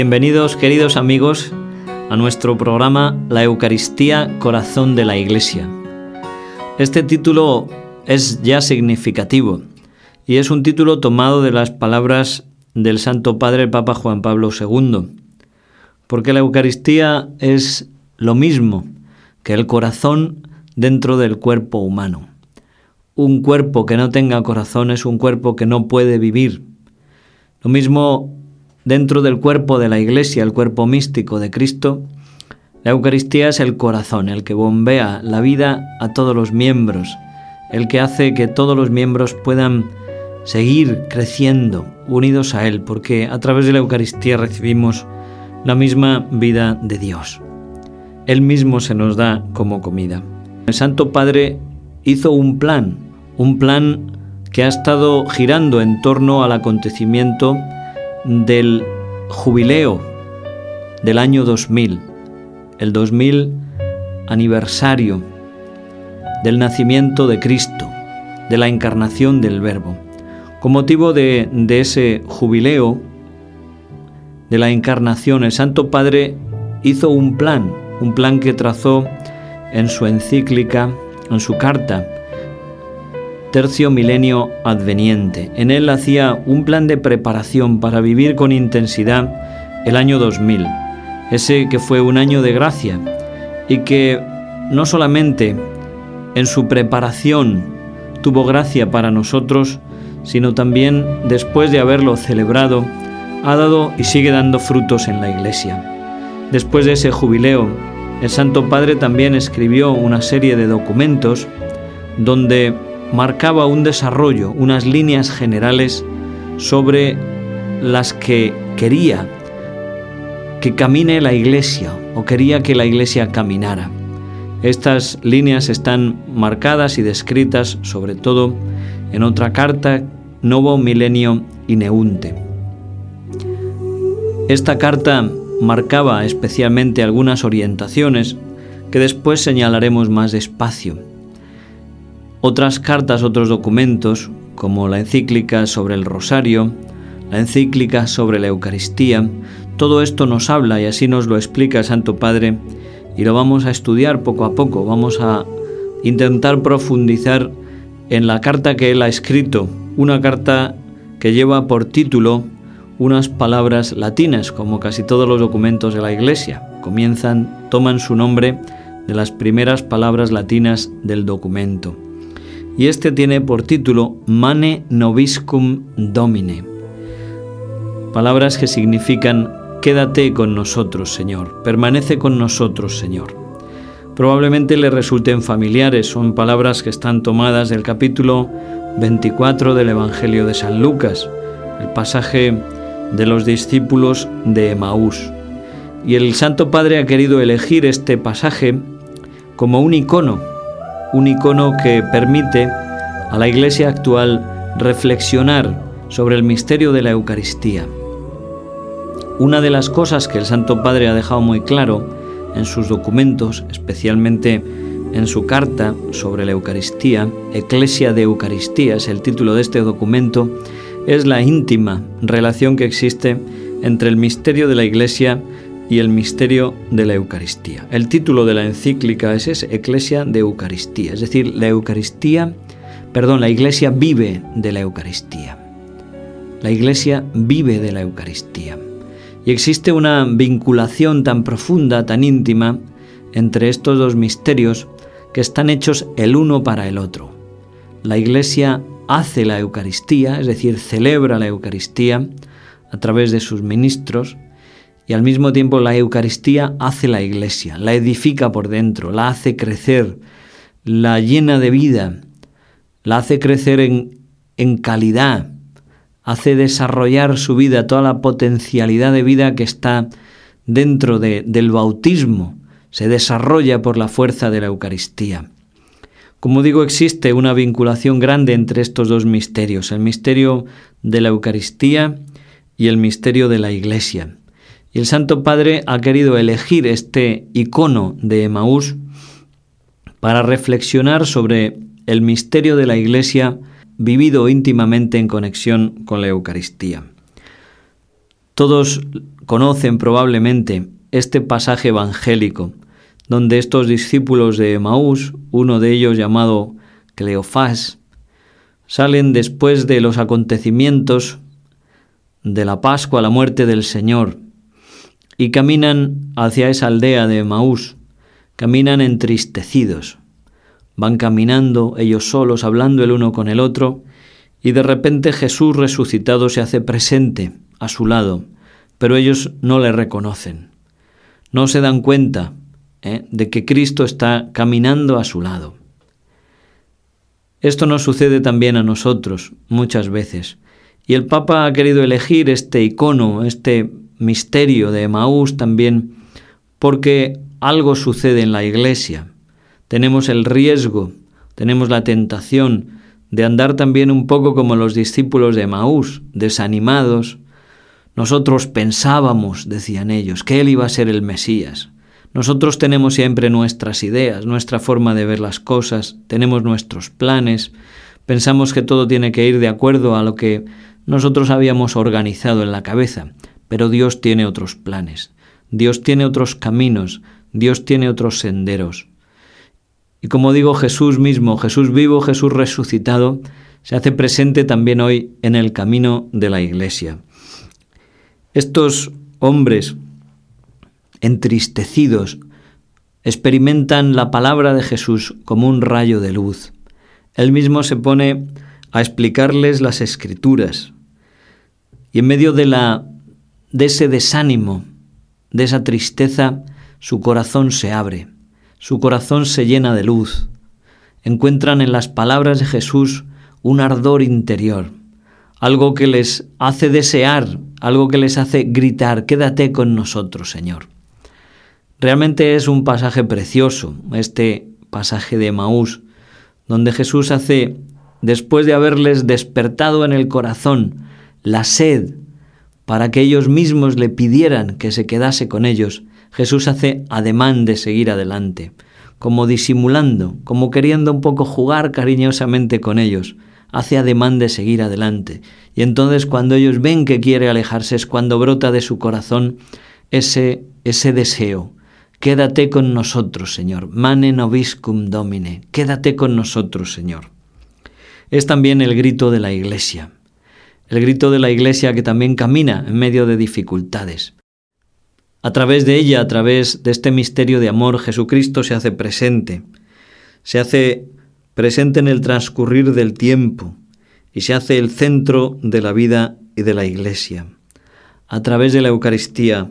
Bienvenidos queridos amigos a nuestro programa La Eucaristía Corazón de la Iglesia. Este título es ya significativo y es un título tomado de las palabras del Santo Padre Papa Juan Pablo II, porque la Eucaristía es lo mismo que el corazón dentro del cuerpo humano. Un cuerpo que no tenga corazón es un cuerpo que no puede vivir. Lo mismo dentro del cuerpo de la Iglesia, el cuerpo místico de Cristo, la Eucaristía es el corazón, el que bombea la vida a todos los miembros, el que hace que todos los miembros puedan seguir creciendo unidos a Él, porque a través de la Eucaristía recibimos la misma vida de Dios. Él mismo se nos da como comida. El Santo Padre hizo un plan, un plan que ha estado girando en torno al acontecimiento del jubileo del año 2000, el 2000 aniversario del nacimiento de Cristo, de la encarnación del Verbo. Con motivo de, de ese jubileo de la encarnación, el Santo Padre hizo un plan, un plan que trazó en su encíclica, en su carta, Tercio Milenio Adveniente. En él hacía un plan de preparación para vivir con intensidad el año 2000, ese que fue un año de gracia y que no solamente en su preparación tuvo gracia para nosotros, sino también después de haberlo celebrado, ha dado y sigue dando frutos en la Iglesia. Después de ese jubileo, el Santo Padre también escribió una serie de documentos donde marcaba un desarrollo, unas líneas generales sobre las que quería que camine la Iglesia o quería que la Iglesia caminara. Estas líneas están marcadas y descritas sobre todo en otra carta, Novo Milenio Ineunte. Esta carta marcaba especialmente algunas orientaciones que después señalaremos más despacio. Otras cartas, otros documentos, como la encíclica sobre el rosario, la encíclica sobre la Eucaristía, todo esto nos habla y así nos lo explica el Santo Padre y lo vamos a estudiar poco a poco, vamos a intentar profundizar en la carta que él ha escrito, una carta que lleva por título unas palabras latinas, como casi todos los documentos de la Iglesia. Comienzan, toman su nombre de las primeras palabras latinas del documento. Y este tiene por título Mane Noviscum Domine. Palabras que significan Quédate con nosotros, Señor, permanece con nosotros, Señor. Probablemente le resulten familiares, son palabras que están tomadas del capítulo 24 del Evangelio de San Lucas, el pasaje de los discípulos de Emaús. Y el Santo Padre ha querido elegir este pasaje como un icono, un icono que permite a la Iglesia actual reflexionar sobre el misterio de la Eucaristía. Una de las cosas que el Santo Padre ha dejado muy claro en sus documentos, especialmente en su carta sobre la Eucaristía, Eclesia de Eucaristía es el título de este documento, es la íntima relación que existe entre el misterio de la Iglesia y el misterio de la Eucaristía. El título de la encíclica es, es Eclesia de Eucaristía, es decir, la Eucaristía, perdón, la Iglesia vive de la Eucaristía. La Iglesia vive de la Eucaristía. Y existe una vinculación tan profunda, tan íntima, entre estos dos misterios que están hechos el uno para el otro. La Iglesia hace la Eucaristía, es decir, celebra la Eucaristía a través de sus ministros, y al mismo tiempo la Eucaristía hace la Iglesia, la edifica por dentro, la hace crecer, la llena de vida, la hace crecer en, en calidad, hace desarrollar su vida, toda la potencialidad de vida que está dentro de, del bautismo, se desarrolla por la fuerza de la Eucaristía. Como digo, existe una vinculación grande entre estos dos misterios, el misterio de la Eucaristía y el misterio de la Iglesia. Y el Santo Padre ha querido elegir este icono de Emaús para reflexionar sobre el misterio de la Iglesia vivido íntimamente en conexión con la Eucaristía. Todos conocen probablemente este pasaje evangélico, donde estos discípulos de Maús, uno de ellos llamado Cleofás, salen después de los acontecimientos de la Pascua, la muerte del Señor, y caminan hacia esa aldea de Maús, caminan entristecidos, van caminando ellos solos, hablando el uno con el otro, y de repente Jesús resucitado se hace presente a su lado, pero ellos no le reconocen, no se dan cuenta ¿eh? de que Cristo está caminando a su lado. Esto nos sucede también a nosotros muchas veces. Y el Papa ha querido elegir este icono, este misterio de Maús también, porque algo sucede en la iglesia. Tenemos el riesgo, tenemos la tentación de andar también un poco como los discípulos de Maús, desanimados. Nosotros pensábamos, decían ellos, que Él iba a ser el Mesías. Nosotros tenemos siempre nuestras ideas, nuestra forma de ver las cosas, tenemos nuestros planes, pensamos que todo tiene que ir de acuerdo a lo que nosotros habíamos organizado en la cabeza, pero Dios tiene otros planes, Dios tiene otros caminos, Dios tiene otros senderos. Y como digo, Jesús mismo, Jesús vivo, Jesús resucitado, se hace presente también hoy en el camino de la iglesia. Estos hombres entristecidos, experimentan la palabra de Jesús como un rayo de luz. Él mismo se pone a explicarles las escrituras. Y en medio de la de ese desánimo, de esa tristeza, su corazón se abre, su corazón se llena de luz. Encuentran en las palabras de Jesús un ardor interior, algo que les hace desear, algo que les hace gritar, quédate con nosotros, Señor. Realmente es un pasaje precioso, este pasaje de Maús, donde Jesús hace, después de haberles despertado en el corazón la sed para que ellos mismos le pidieran que se quedase con ellos, Jesús hace ademán de seguir adelante, como disimulando, como queriendo un poco jugar cariñosamente con ellos, hace ademán de seguir adelante. Y entonces cuando ellos ven que quiere alejarse es cuando brota de su corazón ese, ese deseo, Quédate con nosotros, Señor. Mane nobiscum domine. Quédate con nosotros, Señor. Es también el grito de la Iglesia. El grito de la Iglesia que también camina en medio de dificultades. A través de ella, a través de este misterio de amor, Jesucristo se hace presente. Se hace presente en el transcurrir del tiempo y se hace el centro de la vida y de la Iglesia. A través de la Eucaristía,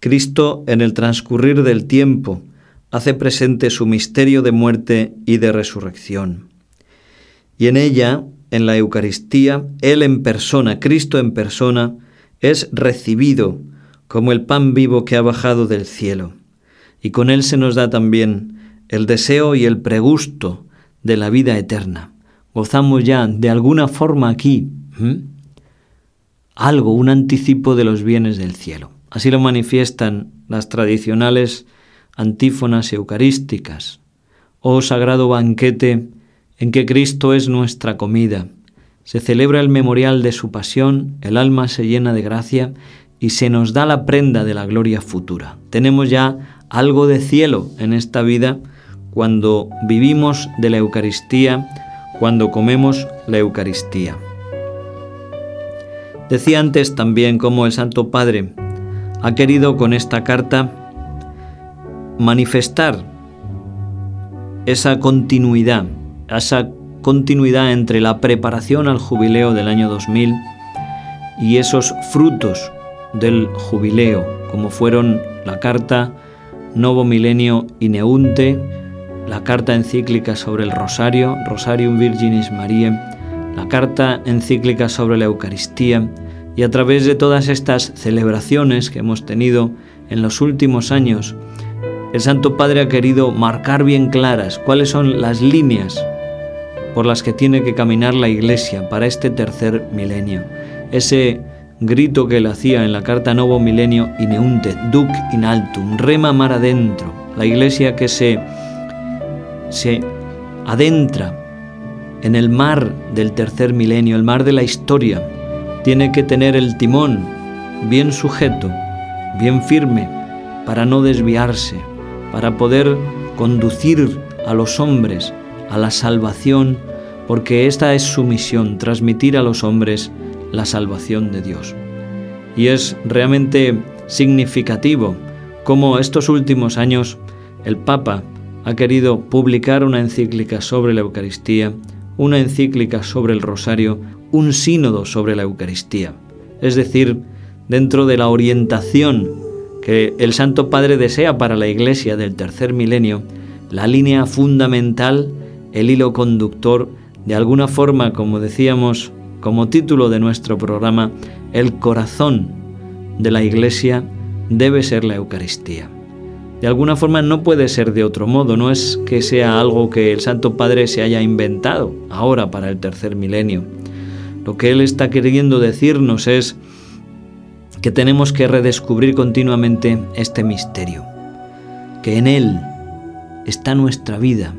Cristo en el transcurrir del tiempo hace presente su misterio de muerte y de resurrección. Y en ella, en la Eucaristía, Él en persona, Cristo en persona, es recibido como el pan vivo que ha bajado del cielo. Y con Él se nos da también el deseo y el pregusto de la vida eterna. Gozamos ya de alguna forma aquí algo, un anticipo de los bienes del cielo. Así lo manifiestan las tradicionales antífonas eucarísticas. Oh sagrado banquete en que Cristo es nuestra comida. Se celebra el memorial de su pasión, el alma se llena de gracia y se nos da la prenda de la gloria futura. Tenemos ya algo de cielo en esta vida cuando vivimos de la Eucaristía, cuando comemos la Eucaristía. Decía antes también como el Santo Padre ha querido con esta carta manifestar esa continuidad, esa continuidad entre la preparación al jubileo del año 2000 y esos frutos del jubileo, como fueron la carta Novo Milenio Ineunte, la carta encíclica sobre el Rosario, Rosarium Virginis Mariae, la carta encíclica sobre la Eucaristía, y a través de todas estas celebraciones que hemos tenido en los últimos años, el Santo Padre ha querido marcar bien claras cuáles son las líneas por las que tiene que caminar la Iglesia para este tercer milenio. Ese grito que él hacía en la carta Novo Milenio Ineunte, Duc in altum, rema mar adentro, la Iglesia que se, se adentra en el mar del tercer milenio, el mar de la historia, tiene que tener el timón bien sujeto bien firme para no desviarse, para poder conducir a los hombres a la salvación, porque esta es su misión, transmitir a los hombres la salvación de Dios. Y es realmente significativo cómo estos últimos años el Papa ha querido publicar una encíclica sobre la Eucaristía, una encíclica sobre el Rosario, un sínodo sobre la Eucaristía. Es decir, dentro de la orientación que el Santo Padre desea para la Iglesia del tercer milenio, la línea fundamental, el hilo conductor, de alguna forma, como decíamos, como título de nuestro programa, el corazón de la Iglesia debe ser la Eucaristía. De alguna forma no puede ser de otro modo, no es que sea algo que el Santo Padre se haya inventado ahora para el tercer milenio. Lo que Él está queriendo decirnos es que tenemos que redescubrir continuamente este misterio, que en Él está nuestra vida,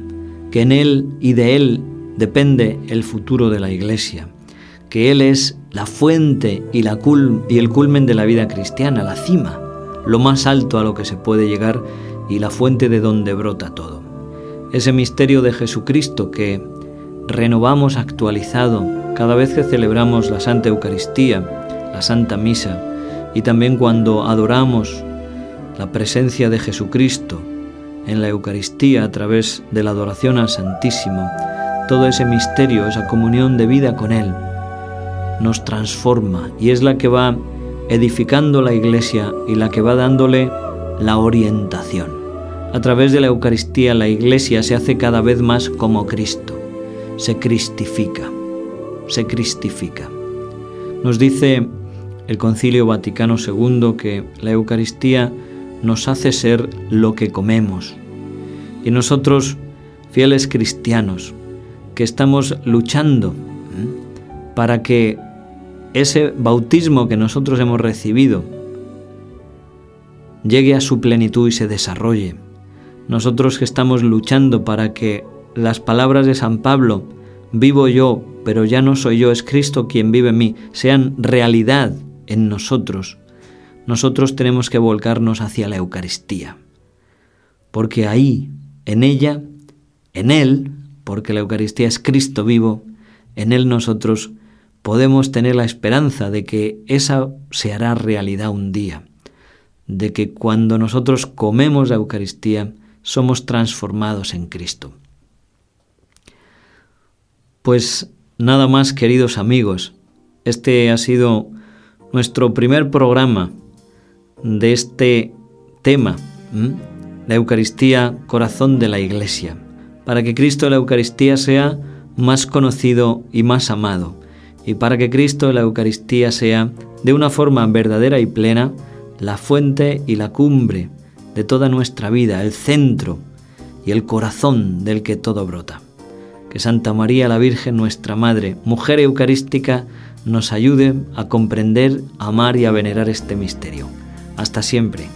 que en Él y de Él depende el futuro de la Iglesia, que Él es la fuente y, el culmen de la vida cristiana, la cima, lo más alto a lo que se puede llegar y la fuente de donde brota todo. Ese misterio de Jesucristo que renovamos actualizado cada vez que celebramos la Santa Eucaristía, la Santa Misa, y también cuando adoramos la presencia de Jesucristo en la Eucaristía a través de la adoración al Santísimo, todo ese misterio, esa comunión de vida con Él, nos transforma y es la que va edificando la iglesia y la que va dándole la orientación. A través de la Eucaristía la iglesia se hace cada vez más como Cristo, se cristifica, se cristifica. Nos dice el Concilio Vaticano II que la Eucaristía nos hace ser lo que comemos. Y nosotros, fieles cristianos, que estamos luchando para que ese bautismo que nosotros hemos recibido llegue a su plenitud y se desarrolle. Nosotros que estamos luchando para que las palabras de San Pablo, vivo yo, pero ya no soy yo, es Cristo quien vive en mí, sean realidad en nosotros, nosotros tenemos que volcarnos hacia la Eucaristía. Porque ahí, en ella, en Él, porque la Eucaristía es Cristo vivo, en Él nosotros podemos tener la esperanza de que esa se hará realidad un día, de que cuando nosotros comemos la Eucaristía somos transformados en Cristo. Pues nada más, queridos amigos, este ha sido nuestro primer programa de este tema, la Eucaristía, corazón de la Iglesia, para que Cristo la Eucaristía sea más conocido y más amado y para que Cristo la Eucaristía sea, de una forma verdadera y plena, la fuente y la cumbre de toda nuestra vida, el centro y el corazón del que todo brota. Que Santa María la Virgen, nuestra Madre, mujer eucarística, nos ayude a comprender, amar y a venerar este misterio. Hasta siempre.